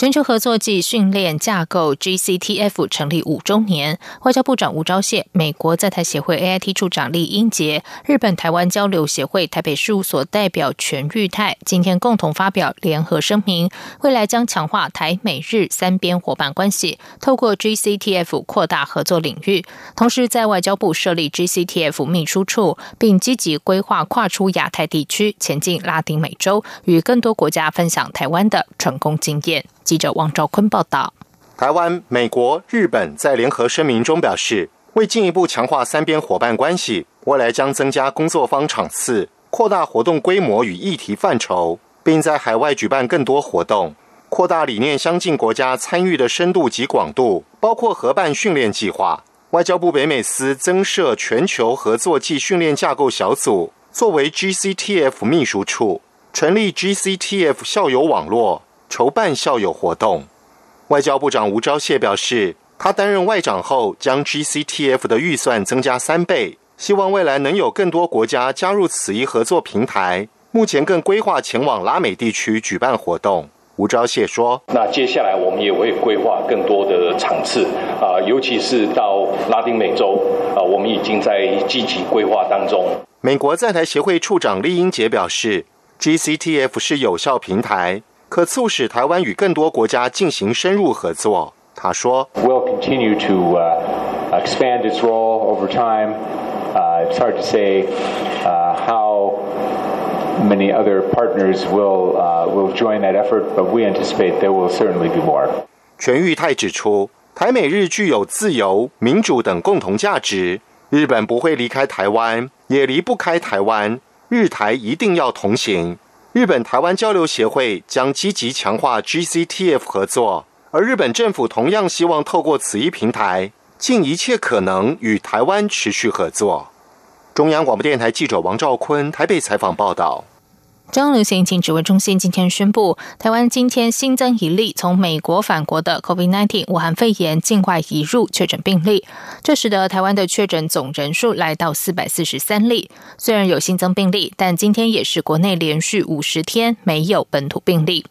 全球合作暨训练架构 （GCTF） 成立五周年，外交部长吴钊燮、美国在台协会 AIT 处长李英杰、日本台湾交流协会台北事务所代表全玉泰今天共同发表联合声明，未来将强化台美日三边伙伴关系，透过 GCTF 扩大合作领域，同时在外交部设立 GCTF 秘书处，并积极规划跨出亚太地区，前进拉丁美洲，与更多国家分享台湾的成功经验。记者王兆坤报道：台湾、美国、日本在联合声明中表示，为进一步强化三边伙伴关系，未来将增加工作方场次，扩大活动规模与议题范畴，并在海外举办更多活动，扩大理念相近国家参与的深度及广度，包括合办训练计划。外交部北美司增设全球合作暨训练架构小组，作为 GCTF 秘书处，成立 GCTF 校友网络。筹办校友活动，外交部长吴钊燮表示，他担任外长后，将 GCTF 的预算增加三倍，希望未来能有更多国家加入此一合作平台。目前更规划前往拉美地区举办活动。吴钊燮说：“那接下来我们也会规划更多的场次啊，尤其是到拉丁美洲啊，我们已经在积极规划当中。”美国在台协会处长厉英杰表示，GCTF 是有效平台。可促使台湾与更多国家进行深入合作。他说：“Will continue to expand its role over time. It's hard to say how many other partners will will join that effort, but we anticipate there will certainly be more.” 全玉泰指出，台美日具有自由、民主等共同价值，日本不会离开台湾，也离不开台湾，日台一定要同行。日本台湾交流协会将积极强化 GCTF 合作，而日本政府同样希望透过此一平台，尽一切可能与台湾持续合作。中央广播电台记者王兆坤台北采访报道。中央流行疫情指挥中心今天宣布，台湾今天新增一例从美国返国的 COVID-19 武汉肺炎境外移入确诊病例，这使得台湾的确诊总人数来到四百四十三例。虽然有新增病例，但今天也是国内连续五十天没有本土病例。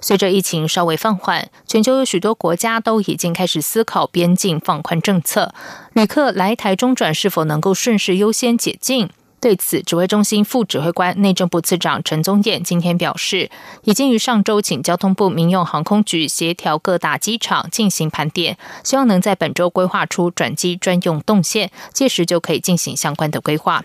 随着疫情稍微放缓，全球有许多国家都已经开始思考边境放宽政策，旅客来台中转是否能够顺势优先解禁。对此，指挥中心副指挥官、内政部次长陈宗彦今天表示，已经于上周请交通部民用航空局协调各大机场进行盘点，希望能在本周规划出转机专用动线，届时就可以进行相关的规划。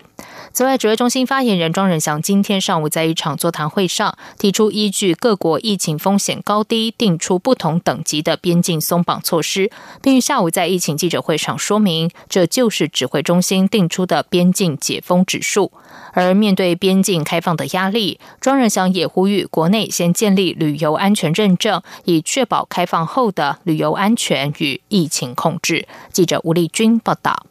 此外，指挥中心发言人庄仁祥今天上午在一场座谈会上提出，依据各国疫情风险高低，定出不同等级的边境松绑措施，并于下午在疫情记者会上说明，这就是指挥中心定出的边境解封指数。而面对边境开放的压力，庄仁祥也呼吁国内先建立旅游安全认证，以确保开放后的旅游安全与疫情控制。记者吴丽君报道。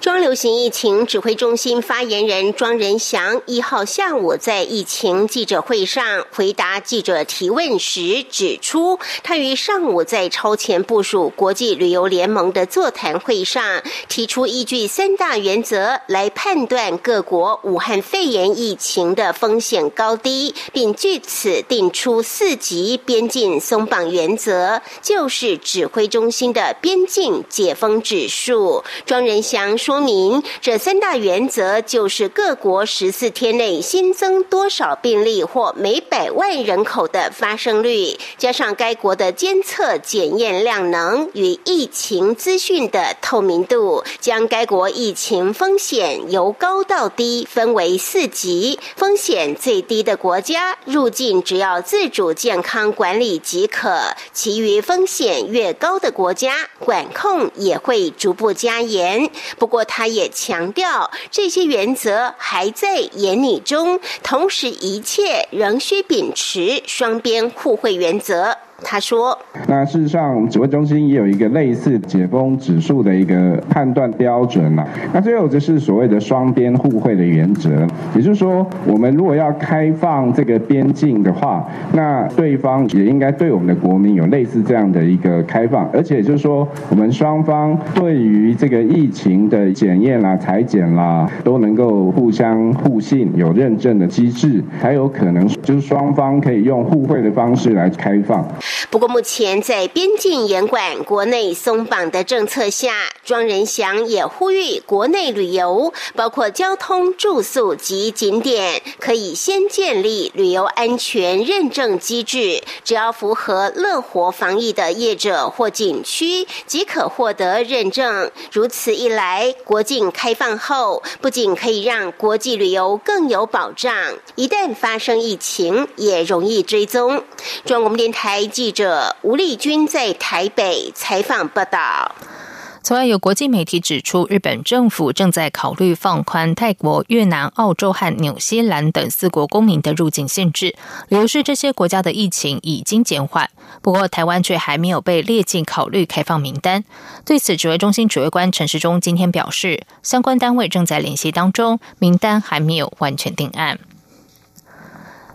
庄流行疫情指挥中心发言人庄仁祥一号下午在疫情记者会上回答记者提问时指出，他于上午在超前部署国际旅游联盟的座谈会上提出，依据三大原则来判断各国武汉肺炎疫情的风险高低，并据此定出四级边境松绑原则，就是指挥中心的边境解封指数。庄仁。将说明这三大原则，就是各国十四天内新增多少病例或每百万人口的发生率，加上该国的监测检验量能与疫情资讯的透明度，将该国疫情风险由高到低分为四级。风险最低的国家入境只要自主健康管理即可，其余风险越高的国家管控也会逐步加严。不过，他也强调，这些原则还在研拟中，同时一切仍需秉持双边互惠原则。他说：“那事实上，指挥中心也有一个类似解封指数的一个判断标准呐。那最后就是所谓的双边互惠的原则，也就是说，我们如果要开放这个边境的话，那对方也应该对我们的国民有类似这样的一个开放，而且就是说，我们双方对于这个疫情的检验啦、裁剪啦，都能够互相互信，有认证的机制，才有可能就是双方可以用互惠的方式来开放。不过，目前在边境严管、国内松绑的政策下，庄仁祥也呼吁国内旅游，包括交通、住宿及景点，可以先建立旅游安全认证机制，只要符合乐活防疫的业者或景区，即可获得认证。如此一来，国境开放后，不仅可以让国际旅游更有保障，一旦发生疫情，也容易追踪。中央广播电台记者吴丽君在台北采访报道。此外，有国际媒体指出，日本政府正在考虑放宽泰国、越南、澳洲和纽西兰等四国公民的入境限制，理由是这些国家的疫情已经减缓。不过，台湾却还没有被列进考虑开放名单。对此，指挥中心指挥官陈时中今天表示，相关单位正在联系当中，名单还没有完全定案。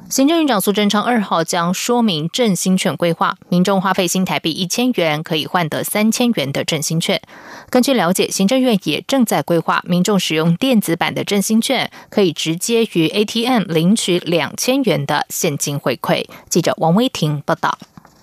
行政院长苏贞昌二号将说明振兴券规划，民众花费新台币一千元可以换得三千元的振兴券。根据了解，行政院也正在规划，民众使用电子版的振兴券，可以直接于 ATM 领取两千元的现金回馈。记者王威婷报道。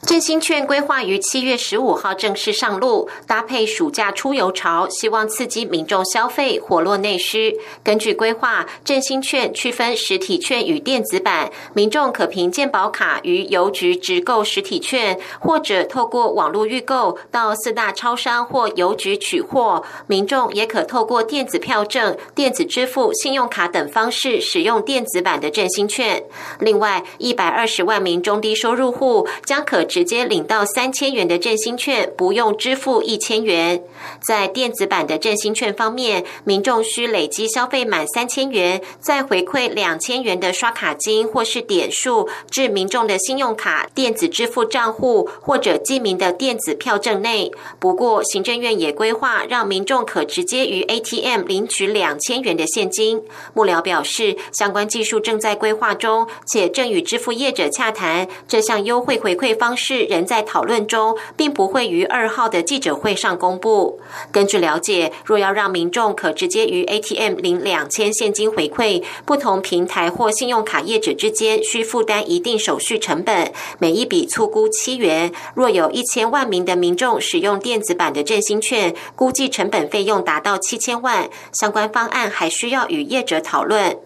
振兴券规划于七月十五号正式上路，搭配暑假出游潮，希望刺激民众消费，活络内需。根据规划，振兴券区分实体券与电子版，民众可凭健保卡于邮局直购实体券，或者透过网络预购到四大超商或邮局取货。民众也可透过电子票证、电子支付、信用卡等方式使用电子版的振兴券。另外，一百二十万名中低收入户将可。直接领到三千元的振兴券，不用支付一千元。在电子版的振兴券方面，民众需累积消费满三千元，再回馈两千元的刷卡金或是点数至民众的信用卡、电子支付账户或者记名的电子票证内。不过，行政院也规划让民众可直接于 ATM 领取两千元的现金。幕僚表示，相关技术正在规划中，且正与支付业者洽谈这项优惠回馈方式。是仍在讨论中，并不会于二号的记者会上公布。根据了解，若要让民众可直接于 ATM 领两千现金回馈，不同平台或信用卡业者之间需负担一定手续成本，每一笔粗估七元。若有一千万名的民众使用电子版的振兴券，估计成本费用达到七千万。相关方案还需要与业者讨论。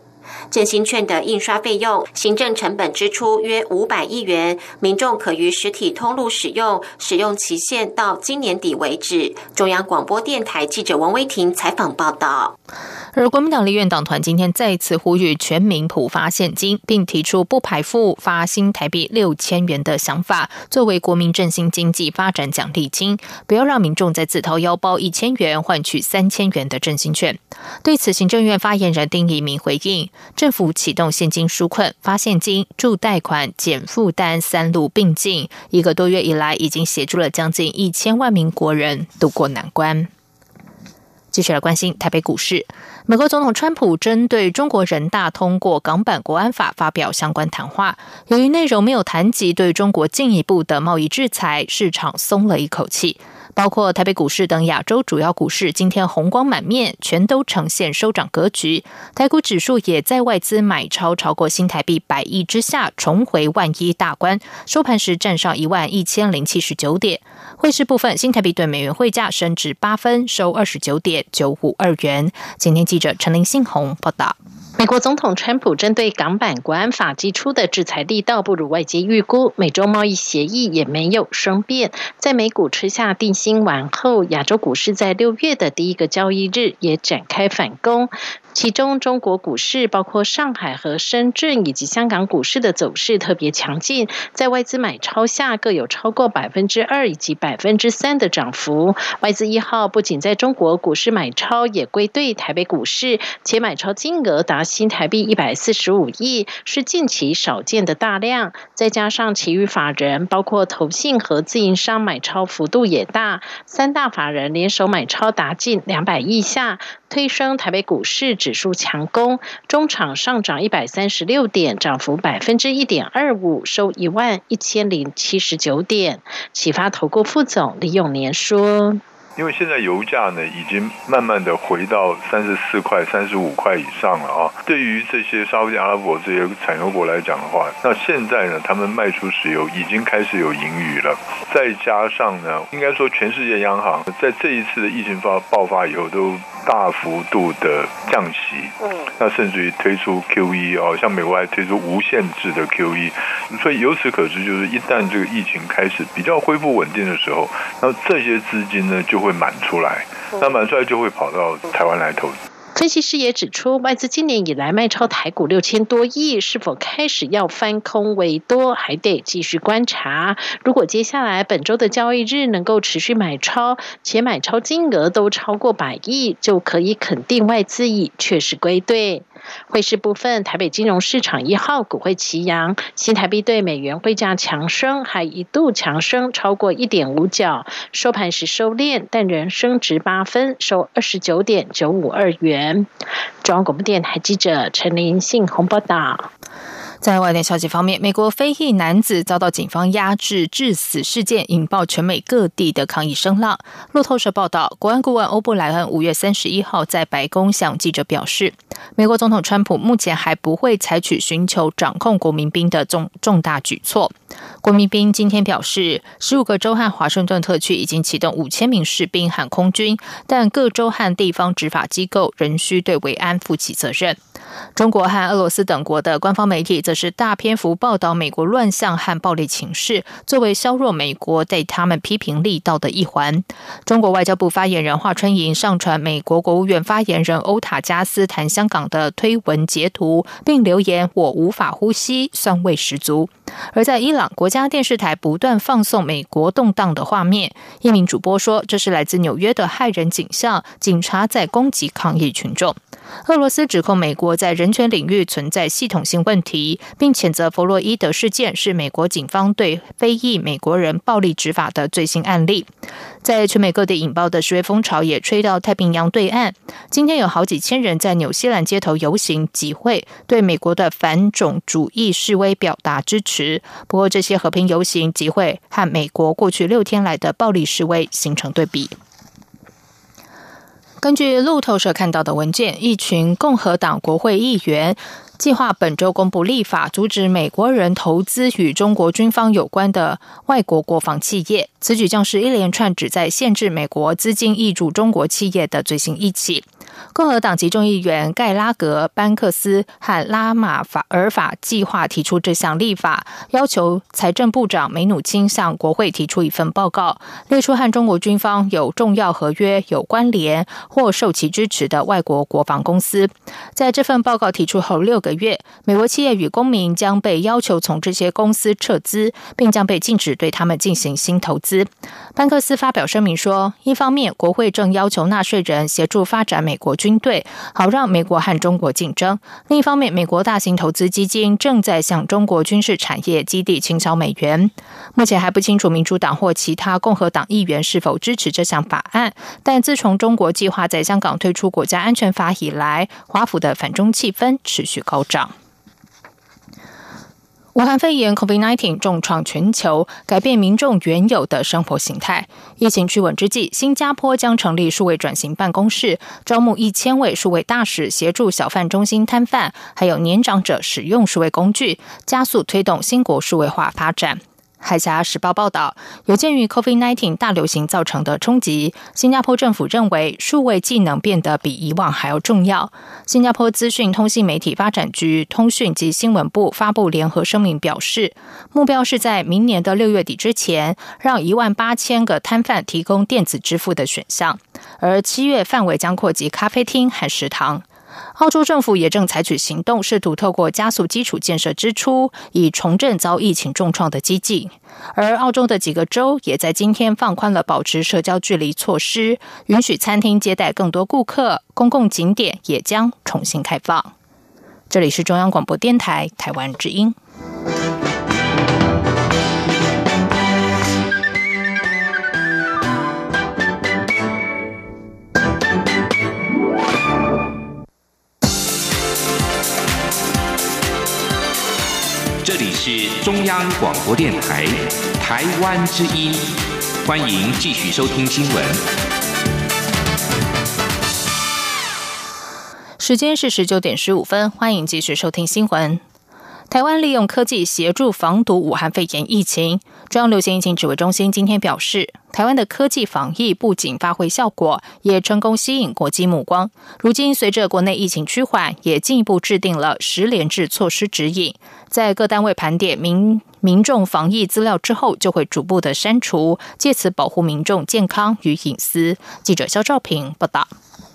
振兴券的印刷费用、行政成本支出约五百亿元，民众可于实体通路使用，使用期限到今年底为止。中央广播电台记者王威婷采访报道。而国民党立院党团今天再次呼吁全民普发现金，并提出不排付发新台币六千元的想法，作为国民振兴经济发展奖励金，不要让民众再自掏腰包一千元换取三千元的振兴券。对此，行政院发言人丁仪明回应。政府启动现金纾困、发现金、助贷款、减负担三路并进，一个多月以来，已经协助了将近一千万名国人渡过难关。继续来关心台北股市，美国总统川普针对中国人大通过港版国安法发表相关谈话，由于内容没有谈及对中国进一步的贸易制裁，市场松了一口气。包括台北股市等亚洲主要股市，今天红光满面，全都呈现收涨格局。台股指数也在外资买超超过新台币百亿之下，重回万一大关，收盘时站上一万一千零七十九点。汇市部分，新台币对美元汇价升至八分，收二十九点九五二元。今天记者陈林信宏报道。美国总统川普针对港版国安法寄出的制裁力道不如外界预估，美洲贸易协议也没有生变。在美股吃下定心今晚后，亚洲股市在六月的第一个交易日也展开反攻。其中，中国股市包括上海和深圳以及香港股市的走势特别强劲，在外资买超下，各有超过百分之二以及百分之三的涨幅。外资一号不仅在中国股市买超，也归队台北股市，且买超金额达。新台币一百四十五亿，是近期少见的大量。再加上其余法人，包括投信和自营商买超幅度也大，三大法人联手买超达近两百亿下，推升台北股市指数强攻，中场上涨一百三十六点，涨幅百分之一点二五，收一万一千零七十九点。启发投顾副总李永年说。因为现在油价呢，已经慢慢的回到三十四块、三十五块以上了啊。对于这些沙特阿拉伯这些产油国来讲的话，那现在呢，他们卖出石油已经开始有盈余了。再加上呢，应该说全世界央行在这一次的疫情发爆发以后，都大幅度的降息，嗯，那甚至于推出 QE 哦，像美国还推出无限制的 QE。所以由此可知，就是一旦这个疫情开始比较恢复稳定的时候，那这些资金呢就会。会满出来，那满出来就会跑到台湾来投资。分析师也指出，外资今年以来卖超台股六千多亿，是否开始要翻空为多，还得继续观察。如果接下来本周的交易日能够持续买超，且买超金额都超过百亿，就可以肯定外资已确实归队。汇市部分，台北金融市场一号股会齐扬，新台币对美元汇价强升，还一度强升超过一点五角，收盘时收敛，但仍升值八分，收二十九点九五二元。中央广播电台记者陈林信宏报道。在外电消息方面，美国非裔男子遭到警方压制致死事件，引爆全美各地的抗议声浪。路透社报道，国安顾问欧布莱恩五月三十一号在白宫向记者表示，美国总统川普目前还不会采取寻求掌控国民兵的重重大举措。国民兵今天表示，十五个州和华盛顿特区已经启动五千名士兵和空军，但各州和地方执法机构仍需对维安负起责任。中国和俄罗斯等国的官方媒体则是大篇幅报道美国乱象和暴力情势，作为削弱美国对他们批评力道的一环。中国外交部发言人华春莹上传美国国务院发言人欧塔加斯谈香港的推文截图，并留言：“我无法呼吸，酸味十足。”而在伊朗国家电视台不断放送美国动荡的画面，一名主播说：“这是来自纽约的骇人景象，警察在攻击抗议群众。”俄罗斯指控美国在人权领域存在系统性问题，并谴责弗洛伊德事件是美国警方对非裔美国人暴力执法的最新案例。在全美各地引爆的示威风潮也吹到太平洋对岸。今天有好几千人在纽西兰街头游行集会，对美国的反种族主义示威表达支持。不过，这些和平游行集会和美国过去六天来的暴力示威形成对比。根据路透社看到的文件，一群共和党国会议员计划本周公布立法，阻止美国人投资与中国军方有关的外国国防企业。此举将是一连串旨在限制美国资金挹注中国企业的最新一起。共和党籍众议员盖拉格、班克斯和拉马法尔法计划提出这项立法，要求财政部长梅努钦向国会提出一份报告，列出和中国军方有重要合约有关联或受其支持的外国国防公司。在这份报告提出后六个月，美国企业与公民将被要求从这些公司撤资，并将被禁止对他们进行新投资。斯班克斯发表声明说，一方面，国会正要求纳税人协助发展美。国军队，好让美国和中国竞争。另一方面，美国大型投资基金正在向中国军事产业基地倾销美元。目前还不清楚民主党或其他共和党议员是否支持这项法案。但自从中国计划在香港推出国家安全法以来，华府的反中气氛持续高涨。武汉肺炎 （COVID-19） 重创全球，改变民众原有的生活形态。疫情趋稳之际，新加坡将成立数位转型办公室，招募一千位数位大使，协助小贩中心摊贩还有年长者使用数位工具，加速推动新国数位化发展。海峡时报报道，有鉴于 COVID-19 大流行造成的冲击，新加坡政府认为数位技能变得比以往还要重要。新加坡资讯通信媒体发展局通讯及新闻部发布联合声明表示，目标是在明年的六月底之前，让一万八千个摊贩提供电子支付的选项，而七月范围将扩及咖啡厅和食堂。澳洲政府也正采取行动，试图透过加速基础建设支出，以重振遭疫情重创的经济。而澳洲的几个州也在今天放宽了保持社交距离措施，允许餐厅接待更多顾客，公共景点也将重新开放。这里是中央广播电台台湾之音。是中央广播电台台湾之音，欢迎继续收听新闻。时间是十九点十五分，欢迎继续收听新闻。台湾利用科技协助防堵武汉肺炎疫情。中央流行疫情指挥中心今天表示，台湾的科技防疫不仅发挥效果，也成功吸引国际目光。如今，随着国内疫情趋缓，也进一步制定了十连制措施指引，在各单位盘点民民众防疫资料之后，就会逐步的删除，借此保护民众健康与隐私。记者肖兆平报道。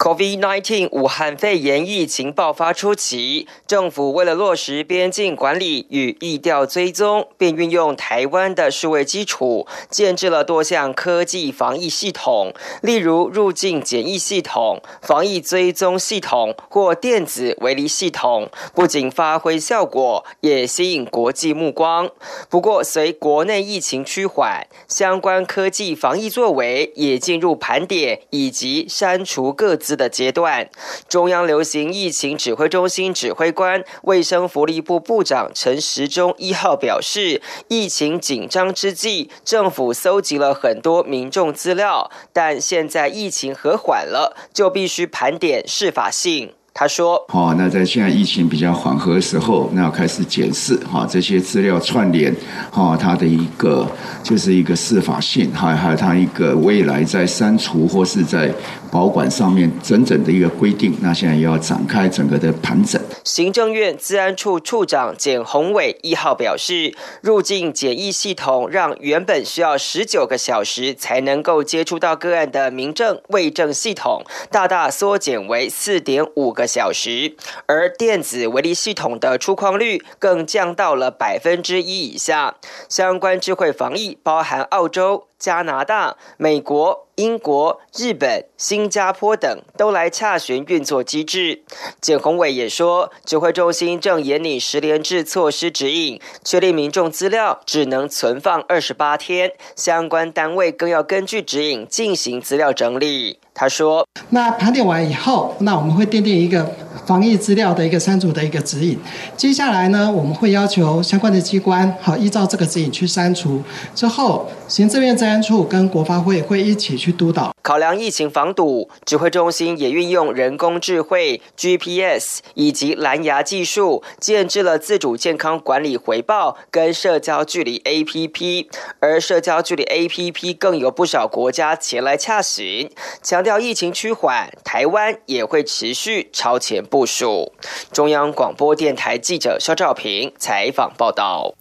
COVID-19 武汉肺炎疫情爆发初期，政府为了落实边境管理与疫调追踪，便运用台湾的数位基础，建制了多项科技防疫系统，例如入境检疫系统、防疫追踪系统或电子围篱系统，不仅发挥效果，也吸引国际目光。不过，随国内疫情趋缓，相关科技防疫作为也进入盘点以及删除各自。的阶段，中央流行疫情指挥中心指挥官、卫生福利部部长陈时中一号表示，疫情紧张之际，政府搜集了很多民众资料，但现在疫情和缓了，就必须盘点释法性。他说：“哦，那在现在疫情比较缓和的时候，那要开始检视哈这些资料串联，哈它的一个就是一个司法性，还还有它一个未来在删除或是在保管上面整整的一个规定。那现在要展开整个的盘整。”行政院治安处处长简宏伟一号表示，入境检疫系统让原本需要十九个小时才能够接触到个案的民政卫政系统，大大缩减为四点五个。小时，而电子围篱系统的出框率更降到了百分之一以下。相关智慧防疫包含澳洲。加拿大、美国、英国、日本、新加坡等都来洽询运作机制。简宏伟也说，指挥中心正研拟十连制措施指引，确立民众资料只能存放二十八天，相关单位更要根据指引进行资料整理。他说：“那盘点完以后，那我们会奠定一个防疫资料的一个删除的一个指引。接下来呢，我们会要求相关的机关，好依照这个指引去删除。之后，行政院治安处跟国发会会一起去督导。考量疫情防堵，指挥中心也运用人工智慧、GPS 以及蓝牙技术，建制了自主健康管理回报跟社交距离 APP。而社交距离 APP 更有不少国家前来洽询，强调疫情趋缓，台湾也会持续超前部署。中央广播电台记者肖兆平采访报道。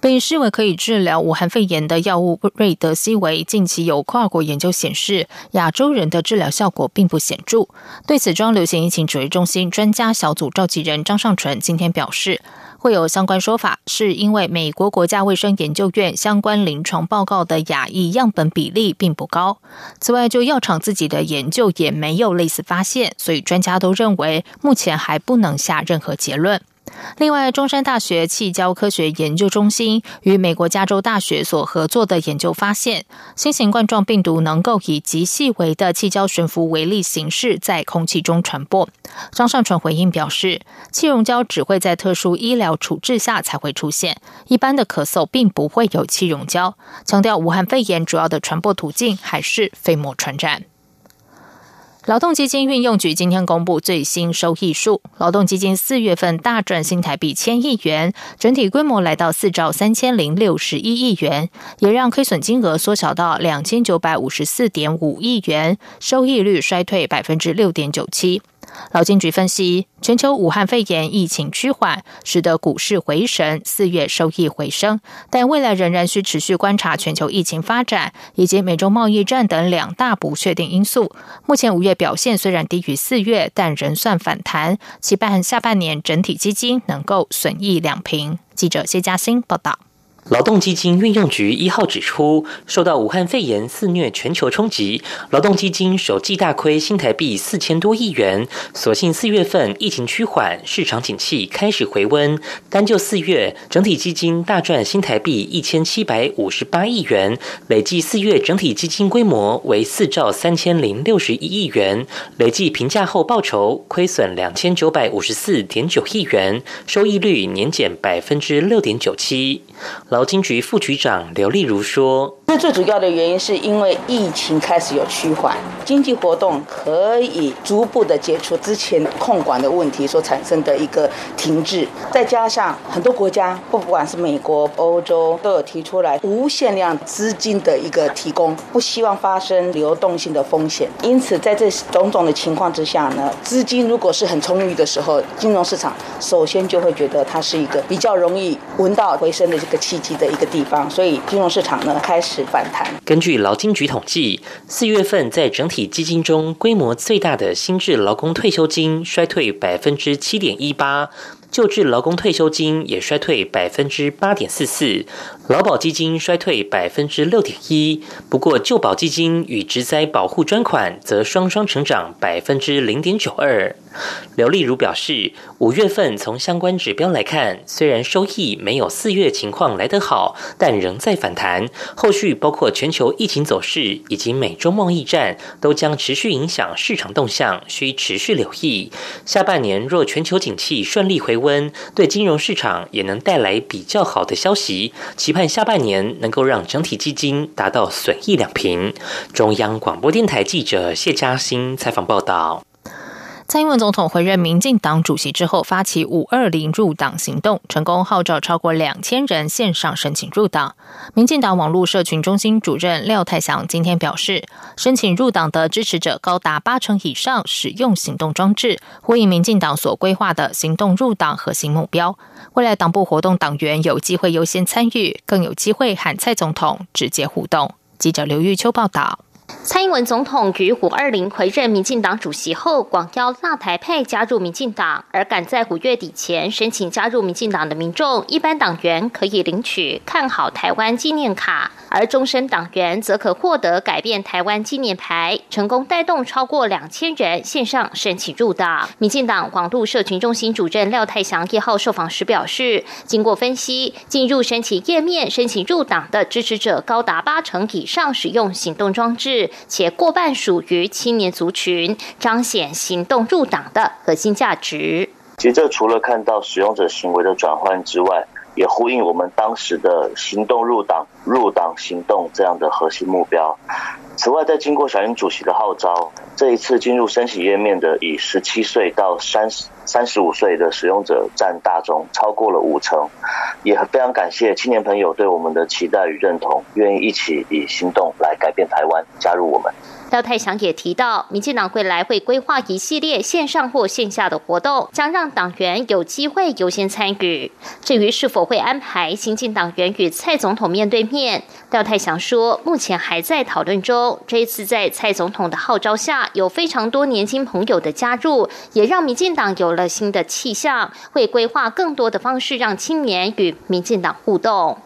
被视为可以治疗武汉肺炎的药物瑞德西韦，近期有跨国研究显示，亚洲人的治疗效果并不显著。对此，中央流行疫情指挥中心专家小组召集人张尚淳今天表示，会有相关说法，是因为美国国家卫生研究院相关临床报告的亚裔样本比例并不高。此外，就药厂自己的研究也没有类似发现，所以专家都认为目前还不能下任何结论。另外，中山大学气胶科学研究中心与美国加州大学所合作的研究发现，新型冠状病毒能够以极细微的气胶悬浮微粒形式在空气中传播。张尚纯回应表示，气溶胶只会在特殊医疗处置下才会出现，一般的咳嗽并不会有气溶胶。强调，武汉肺炎主要的传播途径还是飞沫传染。劳动基金运用局今天公布最新收益数，劳动基金四月份大赚新台币千亿元，整体规模来到四兆三千零六十一亿元，也让亏损金额缩小到两千九百五十四点五亿元，收益率衰退百分之六点九七。劳金局分析，全球武汉肺炎疫情趋缓，使得股市回升，四月收益回升，但未来仍然需持续观察全球疫情发展以及美中贸易战等两大不确定因素。目前五月表现虽然低于四月，但仍算反弹，期盼下半年整体基金能够损益两平。记者谢嘉欣报道。劳动基金运用局一号指出，受到武汉肺炎肆虐全球冲击，劳动基金首季大亏新台币四千多亿元。所幸四月份疫情趋缓，市场景气开始回温。单就四月，整体基金大赚新台币一千七百五十八亿元，累计四月整体基金规模为四兆三千零六十一亿元，累计评价后报酬亏损两千九百五十四点九亿元，收益率年减百分之六点九七。劳金局副局长刘丽如说：“那最主要的原因是因为疫情开始有趋缓，经济活动可以逐步的解除之前控管的问题所产生的一个停滞，再加上很多国家，不管是美国、欧洲，都有提出来无限量资金的一个提供，不希望发生流动性的风险。因此，在这种种的情况之下呢，资金如果是很充裕的时候，金融市场首先就会觉得它是一个比较容易闻到回升的这个契的一个地方，所以金融市场呢开始反弹。根据劳金局统计，四月份在整体基金中规模最大的新制劳工退休金衰退百分之七点一八。旧制劳工退休金也衰退百分之八点四四，劳保基金衰退百分之六点一。不过，旧保基金与植灾保护专款则双双成长百分之零点九二。刘丽如表示，五月份从相关指标来看，虽然收益没有四月情况来得好，但仍在反弹。后续包括全球疫情走势以及美洲贸易战，都将持续影响市场动向，需持续留意。下半年若全球景气顺利回温，对金融市场也能带来比较好的消息。期盼但下半年能够让整体基金达到损益两平。中央广播电台记者谢嘉欣采访报道。蔡英文总统回任民进党主席之后，发起“五二零入党行动”，成功号召超过两千人线上申请入党。民进党网络社群中心主任廖泰祥今天表示，申请入党的支持者高达八成以上使用行动装置，呼应民进党所规划的行动入党核心目标。未来党部活动党员有机会优先参与，更有机会喊蔡总统直接互动。记者刘玉秋报道。蔡英文总统于五二零回任民进党主席后，广邀纳台派加入民进党，而赶在五月底前申请加入民进党的民众，一般党员可以领取看好台湾纪念卡，而终身党员则可获得改变台湾纪念牌，成功带动超过两千人线上申请入党。民进党广度社群中心主任廖泰祥一号受访时表示，经过分析，进入申请页面申请入党的支持者高达八成以上使用行动装置。且过半属于青年族群，彰显行动入党的核心价值。其实这除了看到使用者行为的转换之外，也呼应我们当时的行动入党、入党行动这样的核心目标。此外，在经过小英主席的号召，这一次进入申请页面的以十七岁到三十三十五岁的使用者占大中，超过了五成。也非常感谢青年朋友对我们的期待与认同，愿意一起以行动来改变台湾，加入我们。廖泰祥也提到，民进党未来会规划一系列线上或线下的活动，将让党员有机会优先参与。至于是否会安排新进党员与蔡总统面对面，廖泰祥说，目前还在讨论中。这一次在蔡总统的号召下，有非常多年轻朋友的加入，也让民进党有了新的气象，会规划更多的方式让青年与民进党互动。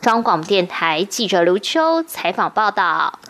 中广电台记者刘秋采访报道。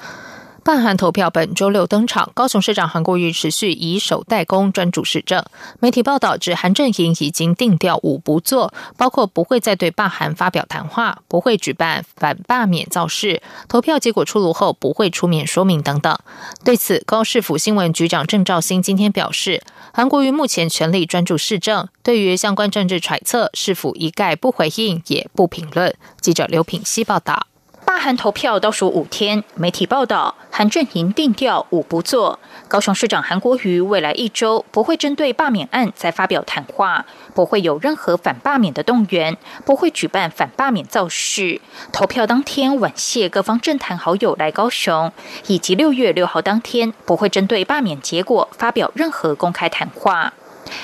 办函投票本周六登场，高雄市长韩国瑜持续以守代工专注市政。媒体报道指，韩阵营已经定调五不做，包括不会再对罢韩发表谈话，不会举办反罢免造势，投票结果出炉后不会出面说明等等。对此，高市府新闻局长郑兆兴今天表示，韩国瑜目前全力专注市政，对于相关政治揣测，市府一概不回应，也不评论。记者刘品希报道。罢韩投票倒数五天，媒体报道，韩阵营定调五不做。高雄市长韩国瑜未来一周不会针对罢免案再发表谈话，不会有任何反罢免的动员，不会举办反罢免造势。投票当天晚谢各方政坛好友来高雄，以及六月六号当天不会针对罢免结果发表任何公开谈话。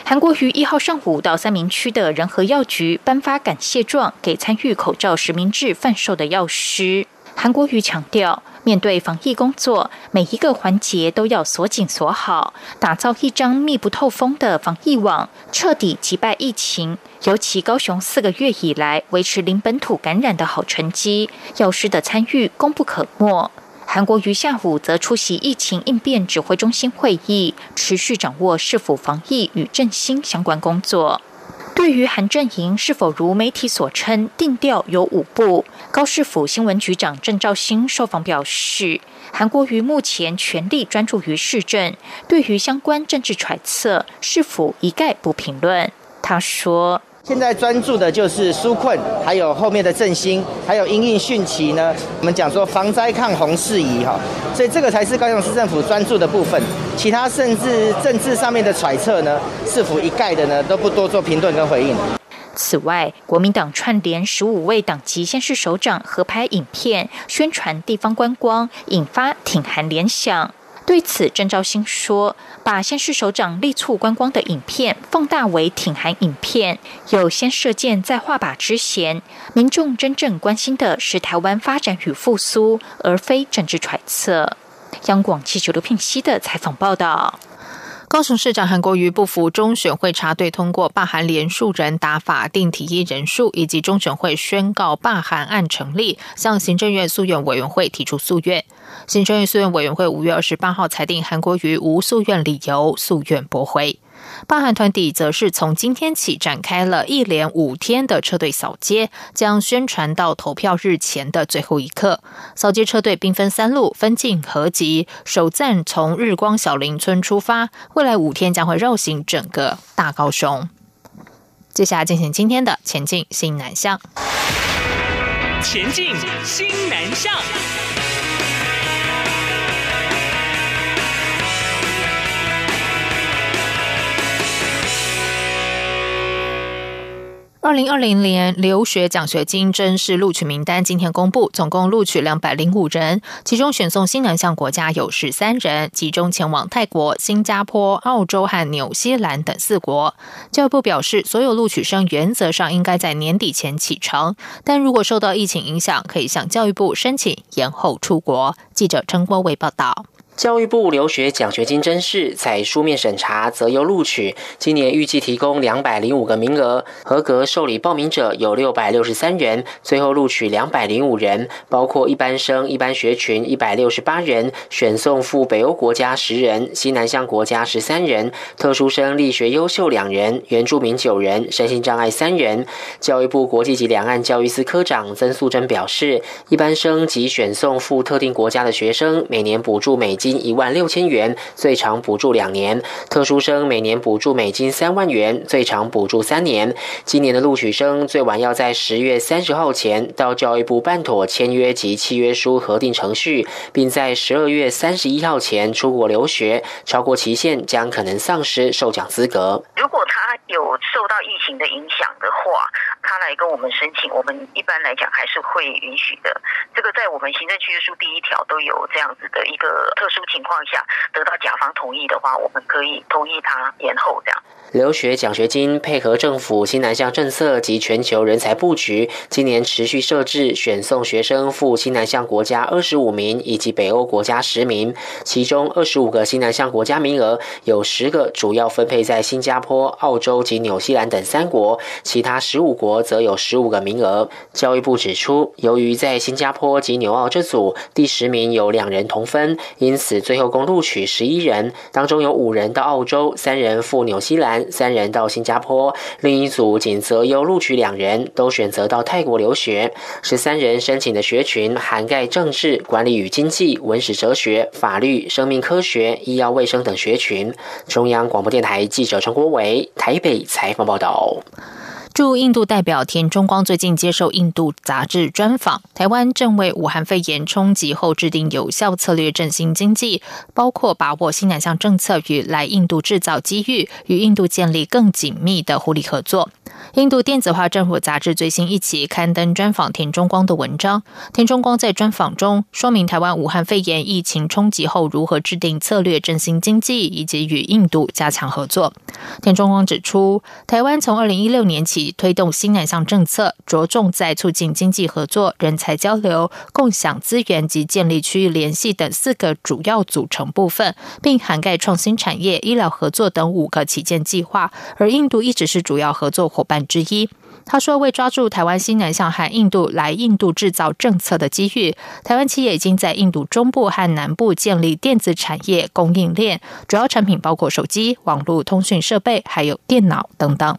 韩国于一号上午到三明区的仁和药局颁发感谢状给参与口罩实名制贩售的药师。韩国瑜强调，面对防疫工作，每一个环节都要锁紧锁好，打造一张密不透风的防疫网，彻底击败疫情。尤其高雄四个月以来维持零本土感染的好成绩，药师的参与功不可没。韩国瑜下午则出席疫情应变指挥中心会议，持续掌握市府防疫与振兴相关工作。对于韩阵营是否如媒体所称定调有五步，高市府新闻局长郑兆兴受访表示，韩国瑜目前全力专注于市政，对于相关政治揣测，市府一概不评论。他说。现在专注的就是纾困，还有后面的振兴，还有因应汛期呢。我们讲说防灾抗洪事宜哈，所以这个才是高雄市政府专注的部分。其他甚至政治上面的揣测呢，是否一概的呢，都不多做评论跟回应。此外，国民党串联十五位党籍县市首长合拍影片，宣传地方观光，引发挺韩联想。对此，郑兆兴说：“把先市首长力促观光的影片放大为挺韩影片，有先射箭再画靶之嫌。民众真正关心的是台湾发展与复苏，而非政治揣测。”央广记者刘聘熙的采访报道。高雄市长韩国瑜不服中选会查对通过罢韩联署人打法定提议人数，以及中选会宣告罢韩案成立，向行政院诉愿委员会提出诉愿。行政院诉愿委员会五月二十八号裁定韩国瑜无诉愿理由，诉愿驳回。罢韩团体则是从今天起展开了一连五天的车队扫街，将宣传到投票日前的最后一刻。扫街车队兵分三路，分进合集，首站从日光小林村出发，未来五天将会绕行整个大高雄。接下来进行今天的前进新南向，前进新南向。二零二零年留学奖学金正式录取名单今天公布，总共录取两百零五人，其中选送新南向国家有十三人，集中前往泰国、新加坡、澳洲和纽西兰等四国。教育部表示，所有录取生原则上应该在年底前启程，但如果受到疫情影响，可以向教育部申请延后出国。记者陈国伟报道。教育部留学奖学金甄试采书面审查，择优录取。今年预计提供两百零五个名额，合格受理报名者有六百六十三人，最后录取两百零五人，包括一般生、一般学群一百六十八人，选送赴北欧国家十人，西南向国家十三人，特殊生力学优秀两人，原住民九人，身心障碍三人。教育部国际及两岸教育司科长曾素贞表示，一般生及选送赴特定国家的学生，每年补助美金。金一万六千元，最长补助两年；特殊生每年补助美金三万元，最长补助三年。今年的录取生最晚要在十月三十号前到教育部办妥签约及契约书核定程序，并在十二月三十一号前出国留学，超过期限将可能丧失受奖资格。如果他有受到疫情的影响的话，他来跟我们申请，我们一般来讲还是会允许的。这个在我们行政契约书第一条都有这样子的一个特殊。情况下得到甲方同意的话，我们可以同意他延后这样。留学奖学金配合政府新南向政策及全球人才布局，今年持续设置选送学生赴新南向国家二十五名，以及北欧国家十名。其中二十五个新南向国家名额，有十个主要分配在新加坡、澳洲及纽西兰等三国，其他十五国则有十五个名额。教育部指出，由于在新加坡及纽澳这组第十名有两人同分，因此最后共录取十一人，当中有五人到澳洲，三人赴纽西兰。三人到新加坡，另一组仅择优录取两人，都选择到泰国留学。十三人申请的学群涵盖政治、管理与经济、文史哲学、法律、生命科学、医药卫生等学群。中央广播电台记者陈国伟台北采访报道。驻印度代表田中光最近接受印度杂志专访，台湾正为武汉肺炎冲击后制定有效策略振兴经济，包括把握新南向政策与来印度制造机遇，与印度建立更紧密的互利合作。印度电子化政府杂志最新一期刊登专访田中光的文章，田中光在专访中说明台湾武汉肺炎疫情冲击后如何制定策略振兴经济，以及与印度加强合作。田中光指出，台湾从二零一六年起推动新南向政策，着重在促进经济合作、人才交流、共享资源及建立区域联系等四个主要组成部分，并涵盖创新产业、医疗合作等五个旗舰计划。而印度一直是主要合作伙伴之一。他说，为抓住台湾新南向和印度来印度制造政策的机遇，台湾企业已经在印度中部和南部建立电子产业供应链，主要产品包括手机、网络通讯设备，还有电脑等等。